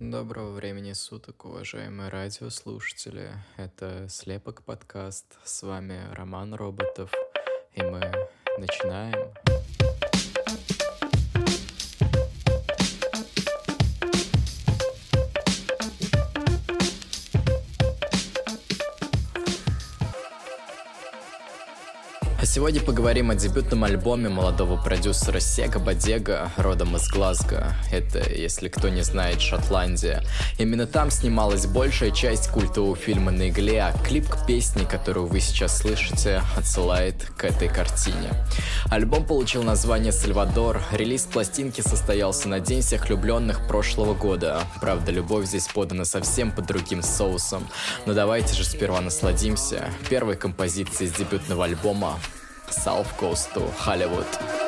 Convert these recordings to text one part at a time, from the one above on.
Доброго времени суток, уважаемые радиослушатели. Это Слепок подкаст. С вами Роман Роботов. И мы начинаем. Сегодня поговорим о дебютном альбоме молодого продюсера Сега Бодега, родом из Глазго. Это, если кто не знает, Шотландия. Именно там снималась большая часть культового фильма на игле, а клип к песне, которую вы сейчас слышите, отсылает к этой картине. Альбом получил название «Сальвадор». Релиз пластинки состоялся на День всех влюбленных прошлого года. Правда, любовь здесь подана совсем под другим соусом. Но давайте же сперва насладимся первой композицией с дебютного альбома South Coast to Hollywood.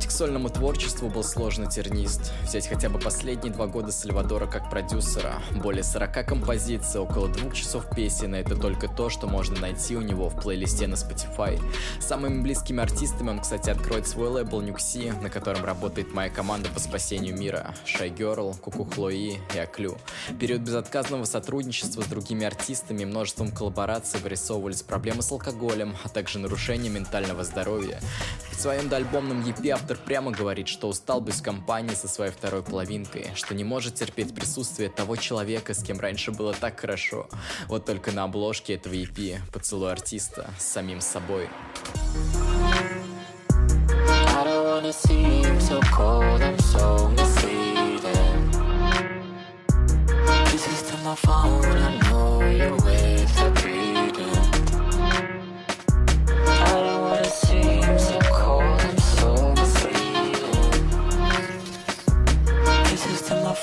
Путь к сольному творчеству был сложно тернист. Взять хотя бы последние два года Сальвадора как продюсера. Более 40 композиций, около двух часов песен, это только то, что можно найти у него в плейлисте на Spotify. Самыми близкими артистами он, кстати, откроет свой лейбл Нюкси, на котором работает моя команда по спасению мира. Шай Герл, Куку Хлои и Аклю. Период безотказного сотрудничества с другими артистами и множеством коллабораций вырисовывались проблемы с алкоголем, а также нарушение ментального здоровья. В своем доальбомном EP автор прямо говорит, что устал быть в компании со своей второй половинкой, что не может терпеть присутствие того человека, с кем раньше было так хорошо. Вот только на обложке этого EP поцелуй артиста с самим собой. My phone, I know you're with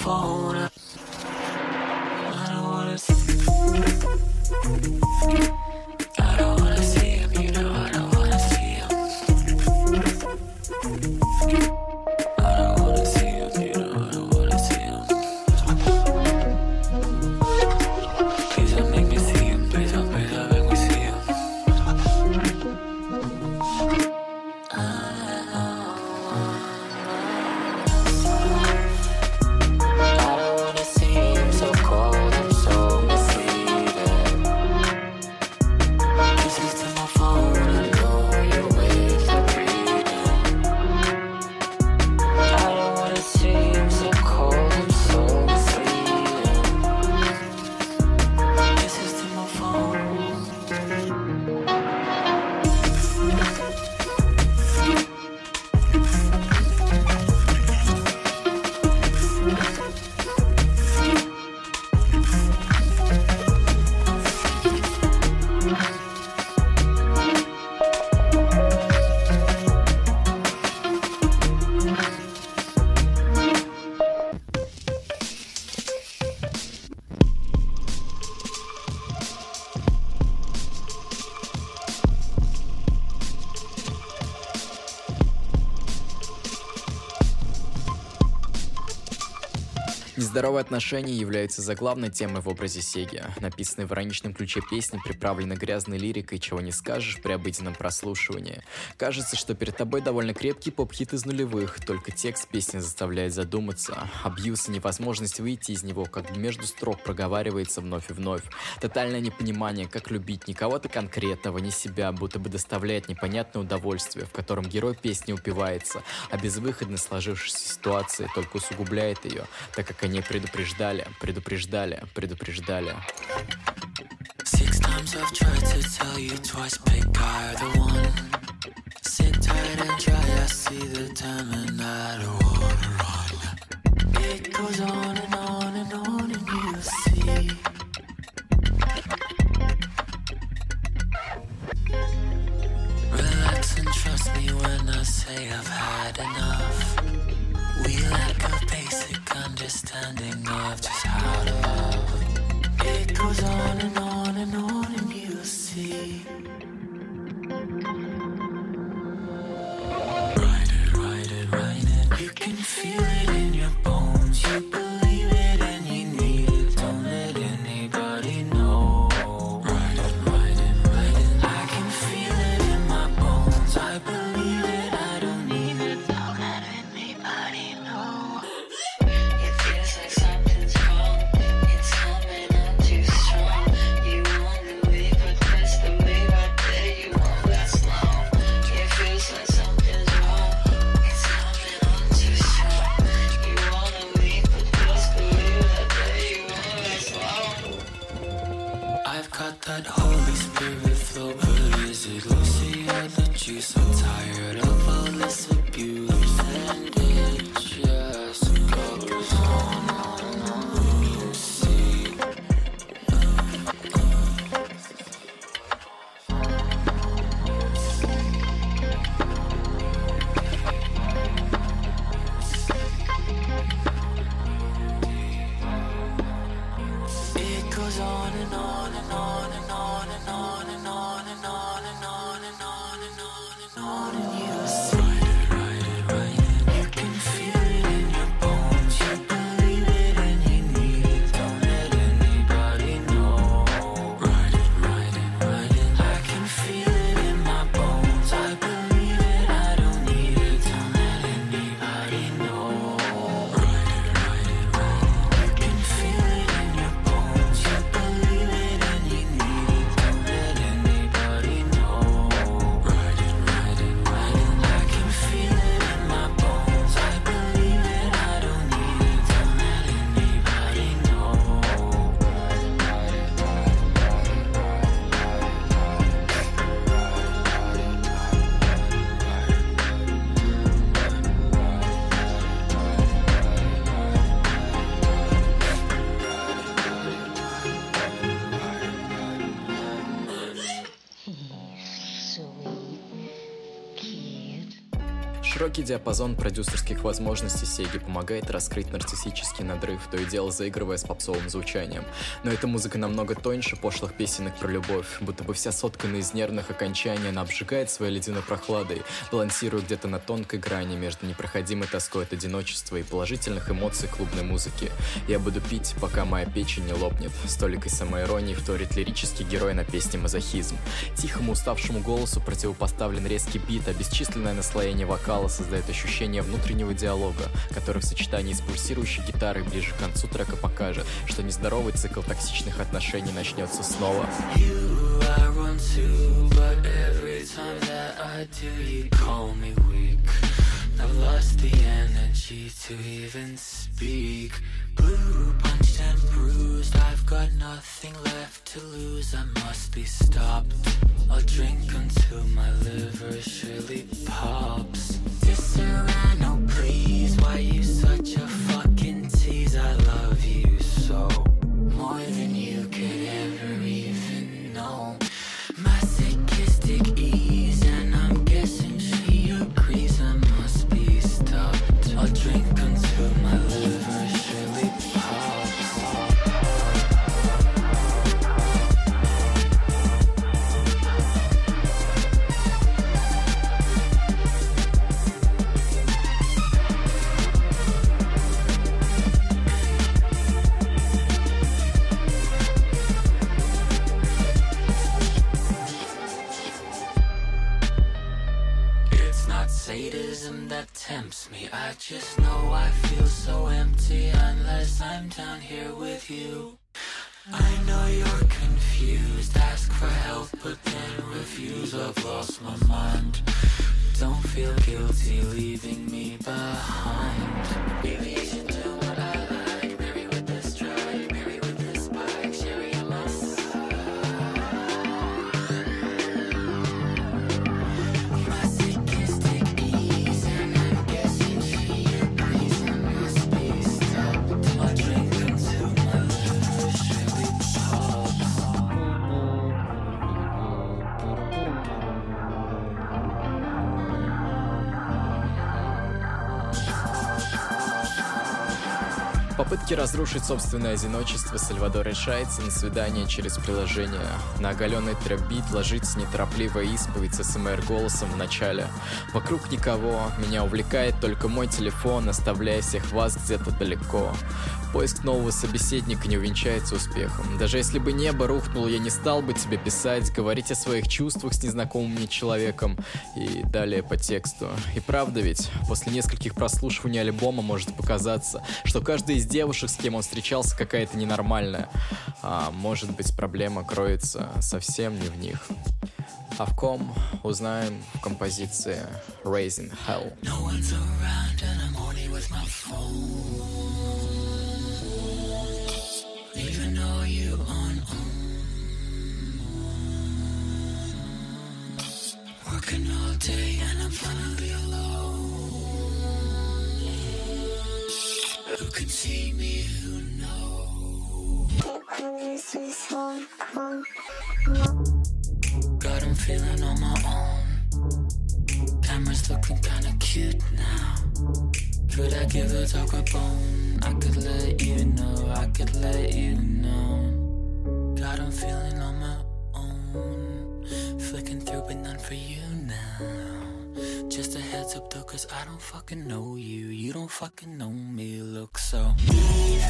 phone. Нездоровые отношения являются заглавной темой в образе Сеги. Написанные в ироничном ключе песни приправлены грязной лирикой, чего не скажешь при обыденном прослушивании. Кажется, что перед тобой довольно крепкий поп-хит из нулевых, только текст песни заставляет задуматься. Абьюз и невозможность выйти из него, как бы между строк проговаривается вновь и вновь. Тотальное непонимание, как любить не кого-то конкретного, не себя, будто бы доставляет непонятное удовольствие, в котором герой песни упивается, а безвыходно сложившейся ситуации только усугубляет ее, так как они предупреждали, предупреждали, предупреждали. It goes on and on and on диапазон продюсерских возможностей Сеги помогает раскрыть нарциссический надрыв, то и дело заигрывая с попсовым звучанием. Но эта музыка намного тоньше пошлых песенок про любовь, будто бы вся соткана из нервных окончаний, она обжигает своей ледяной прохладой, балансируя где-то на тонкой грани между непроходимой тоской от одиночества и положительных эмоций клубной музыки. Я буду пить, пока моя печень не лопнет. Столикой самоиронии вторит лирический герой на песне «Мазохизм». Тихому уставшему голосу противопоставлен резкий бит, а бесчисленное наслоение вокала создает ощущение внутреннего диалога, который в сочетании с пульсирующей гитарой ближе к концу трека покажет, что нездоровый цикл токсичных отношений начнется снова. You I run to, but every time that I do, you call me weak. Lost the energy to even speak. Blue, punched and bruised, I've got nothing left to lose. I must be stopped. I'll drink until my liver surely pops. Serrano, please, why you such a fucking tease? I love you so попытке разрушить собственное одиночество Сальвадор решается на свидание через приложение. На оголенный трэп-бит ложится неторопливая исповедь с СМР голосом в начале. Вокруг никого, меня увлекает только мой телефон, оставляя всех вас где-то далеко. Поиск нового собеседника не увенчается успехом. Даже если бы небо рухнуло, я не стал бы тебе писать, говорить о своих чувствах с незнакомым мне человеком и далее по тексту. И правда ведь, после нескольких прослушиваний альбома может показаться, что каждая из девушек, с кем он встречался, какая-то ненормальная. А может быть проблема кроется совсем не в них. А в ком узнаем в композиции Raising Hell. No one's around and I'm only with my phone. All day and I'm finally alone. Who can see me? Who knows? God, I'm feeling on my own. Camera's looking kinda cute now. Could I give a dog a bone? I could let you know, I could let you know. God, I'm feeling on my own. Through, but none for you now. Just a heads up though, cause I don't fucking know you. You don't fucking know me. Look so. I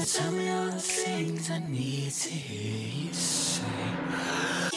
things, tell me all the things I need to hear you say.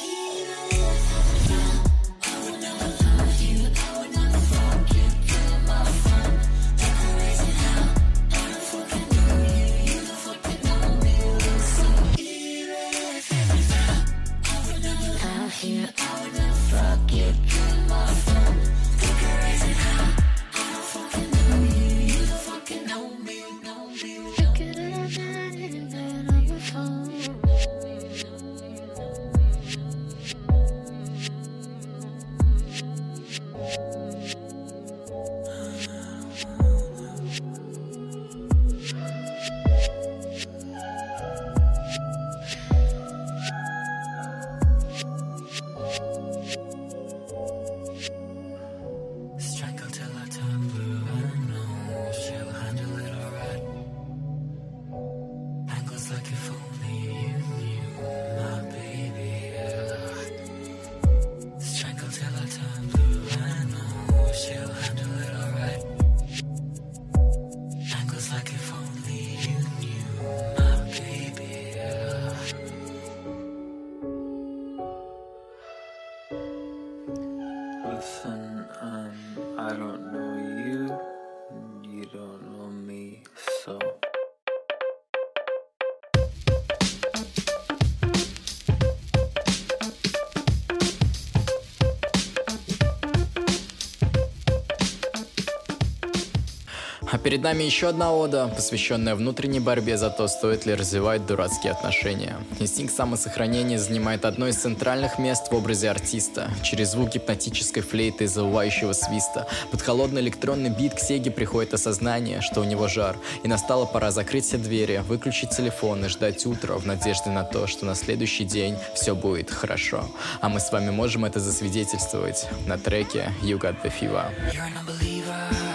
Перед нами еще одна ода, посвященная внутренней борьбе за то, стоит ли развивать дурацкие отношения. Инстинкт самосохранения занимает одно из центральных мест в образе артиста. Через звук гипнотической флейты и завывающего свиста под холодный электронный бит к Сеге приходит осознание, что у него жар, и настала пора закрыть все двери, выключить телефон и ждать утра в надежде на то, что на следующий день все будет хорошо. А мы с вами можем это засвидетельствовать на треке You Got The Fever. You're unbeliever,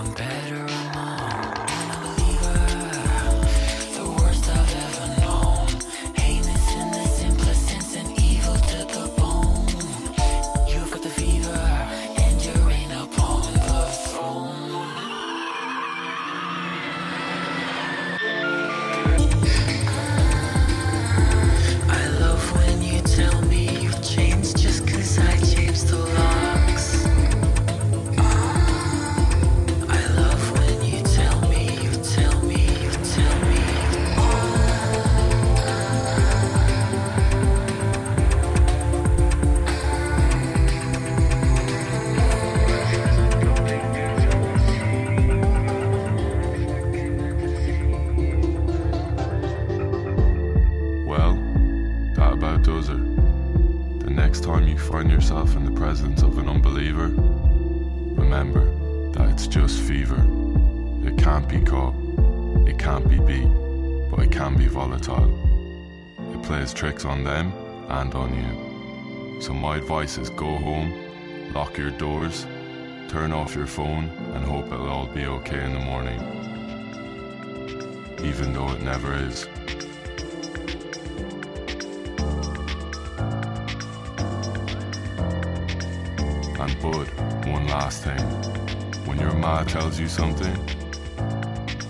I'm better yourself in the presence of an unbeliever, remember that it's just fever. It can't be caught, it can't be beat, but it can be volatile. It plays tricks on them and on you. So my advice is go home, lock your doors, turn off your phone, and hope it'll all be okay in the morning. Even though it never is. Bud, one last thing. When your ma tells you something,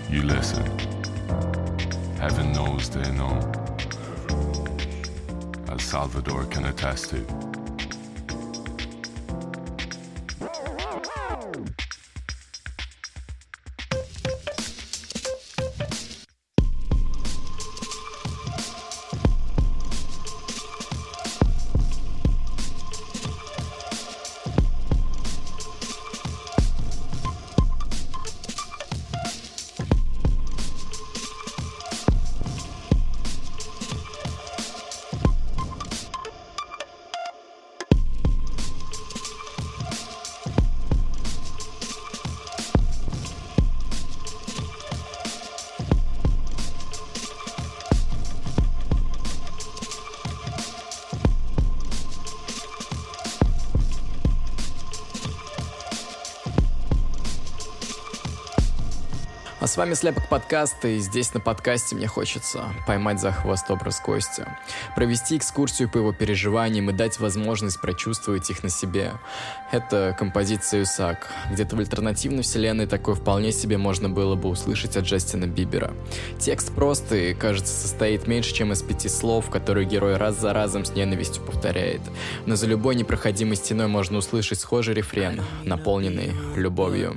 you listen. Heaven knows they know. As Salvador can attest to. С вами Слепок подкаста, и здесь на подкасте мне хочется поймать за хвост образ Костя, провести экскурсию по его переживаниям и дать возможность прочувствовать их на себе. Это композиция «Юсак». Где-то в альтернативной вселенной такое вполне себе можно было бы услышать от Джастина Бибера. Текст простый, кажется, состоит меньше, чем из пяти слов, которые герой раз за разом с ненавистью повторяет. Но за любой непроходимой стеной можно услышать схожий рефрен, наполненный любовью.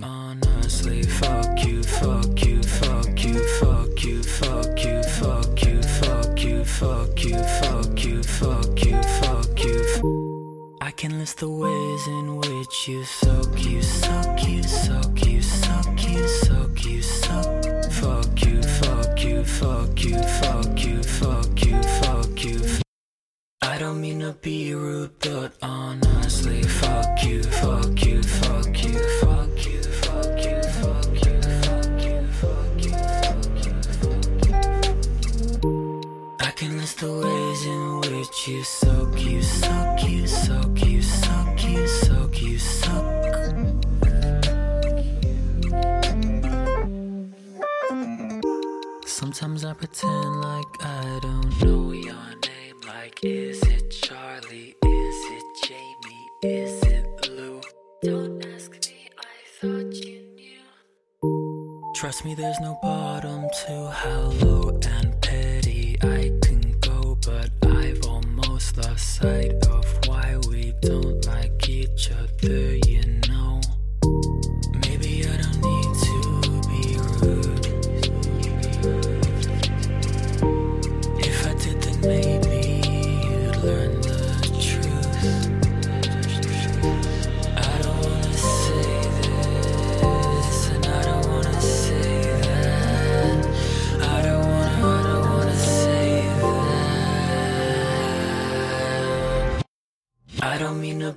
Honestly, fuck you, fuck you, fuck you, fuck you, fuck you, fuck you, fuck you, fuck you, fuck you, fuck you, fuck you. I can list the ways in which you suck, you suck, you suck, you suck, you suck, you suck. Fuck you, fuck you, fuck you, fuck you, fuck you, fuck you. I don't mean to be rude, but honestly, fuck you, fuck you, fuck you, fuck you, The ways in which you suck, you suck, you suck, you suck, you suck, you suck. Sometimes I pretend like I don't know your name. Like, is it Charlie? Is it Jamie? Is it Lou? Don't ask me, I thought you knew. Trust me, there's no bottom to how low and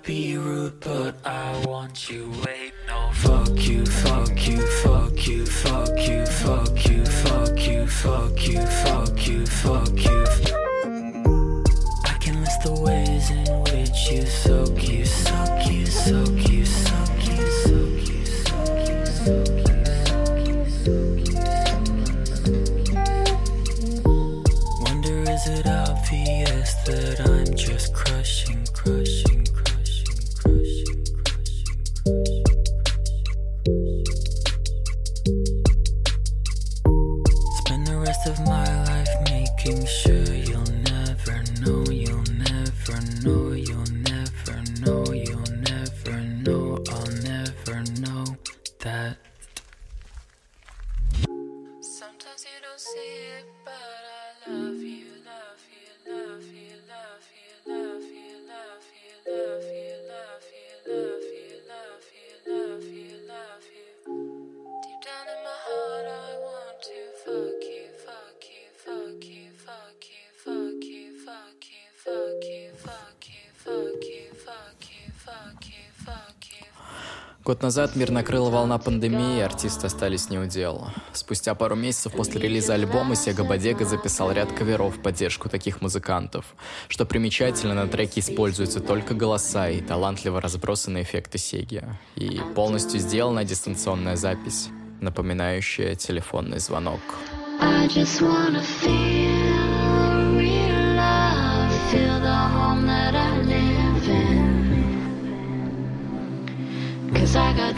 be rude, but I want you. Wait, no, fuck you, fuck you, fuck you, fuck you, fuck you, fuck you, fuck you, fuck you, fuck you. Год назад мир накрыла волна пандемии, и артисты остались не у дела. Спустя пару месяцев после релиза альбома Сега Бодега записал ряд каверов в поддержку таких музыкантов. Что примечательно, на треке используются только голоса и талантливо разбросанные эффекты Сеги. И полностью сделана дистанционная запись, напоминающая телефонный звонок. I just wanna feel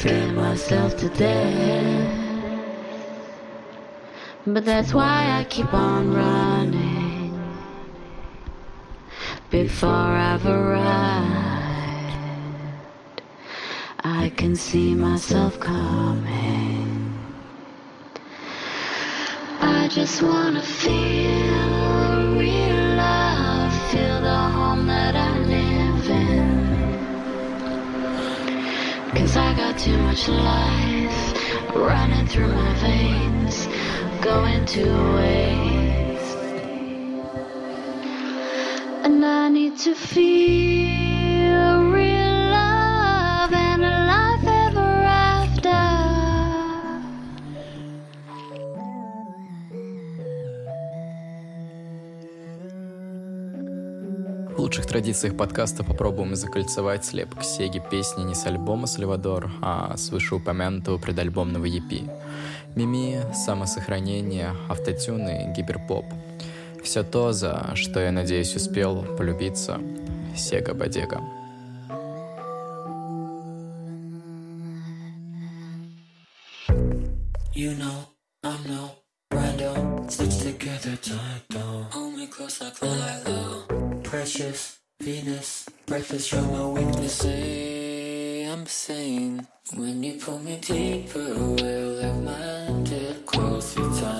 Scared myself to death, but that's why I keep on running. Before I've arrived, I can see myself coming. I just wanna feel Cause I got too much life running through my veins, going to waste. And I need to feel традициях подкаста попробуем закольцевать слепок Сеги песни не с альбома «Сальвадор», а с вышеупомянутого предальбомного EP. Мими, самосохранение, автотюны, гиперпоп. Все то, за что я, надеюсь, успел полюбиться Сега Бодега. You know, I'm no random. Stitch together tight though. Hold me close like Lilo. Precious Venus, breakfast show my weakness. Say I'm sane when you pull me deeper. Well, like minded close through time.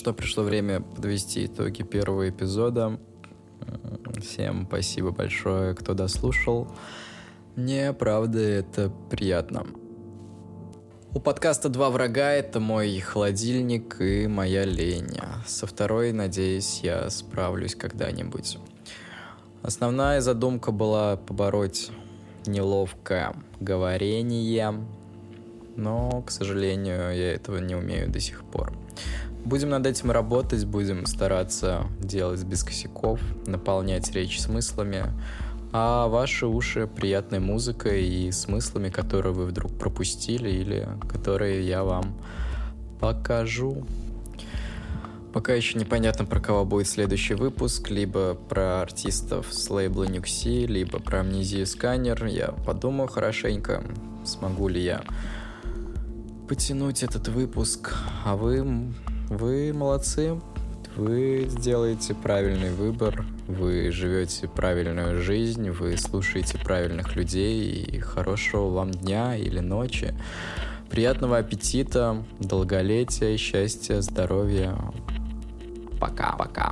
Что, пришло время подвести итоги первого эпизода. М, Всем спасибо большое, кто дослушал. Мне, правда, это приятно. У подкаста «Два врага» — это мой холодильник и моя лень. Со второй, надеюсь, я справлюсь когда-нибудь. Основная задумка была побороть неловкое говорение, но, к сожалению, я этого не умею до сих пор. Будем над этим работать, будем стараться делать без косяков, наполнять речь смыслами, а ваши уши приятной музыкой и смыслами, которые вы вдруг пропустили или которые я вам покажу. Пока еще непонятно, про кого будет следующий выпуск, либо про артистов с лейбла Нюкси, либо про амнезию сканер. Я подумаю хорошенько, смогу ли я потянуть этот выпуск. А вы, вы молодцы, вы сделаете правильный выбор, вы живете правильную жизнь, вы слушаете правильных людей, и хорошего вам дня или ночи. Приятного аппетита, долголетия, счастья, здоровья. Kawakawa.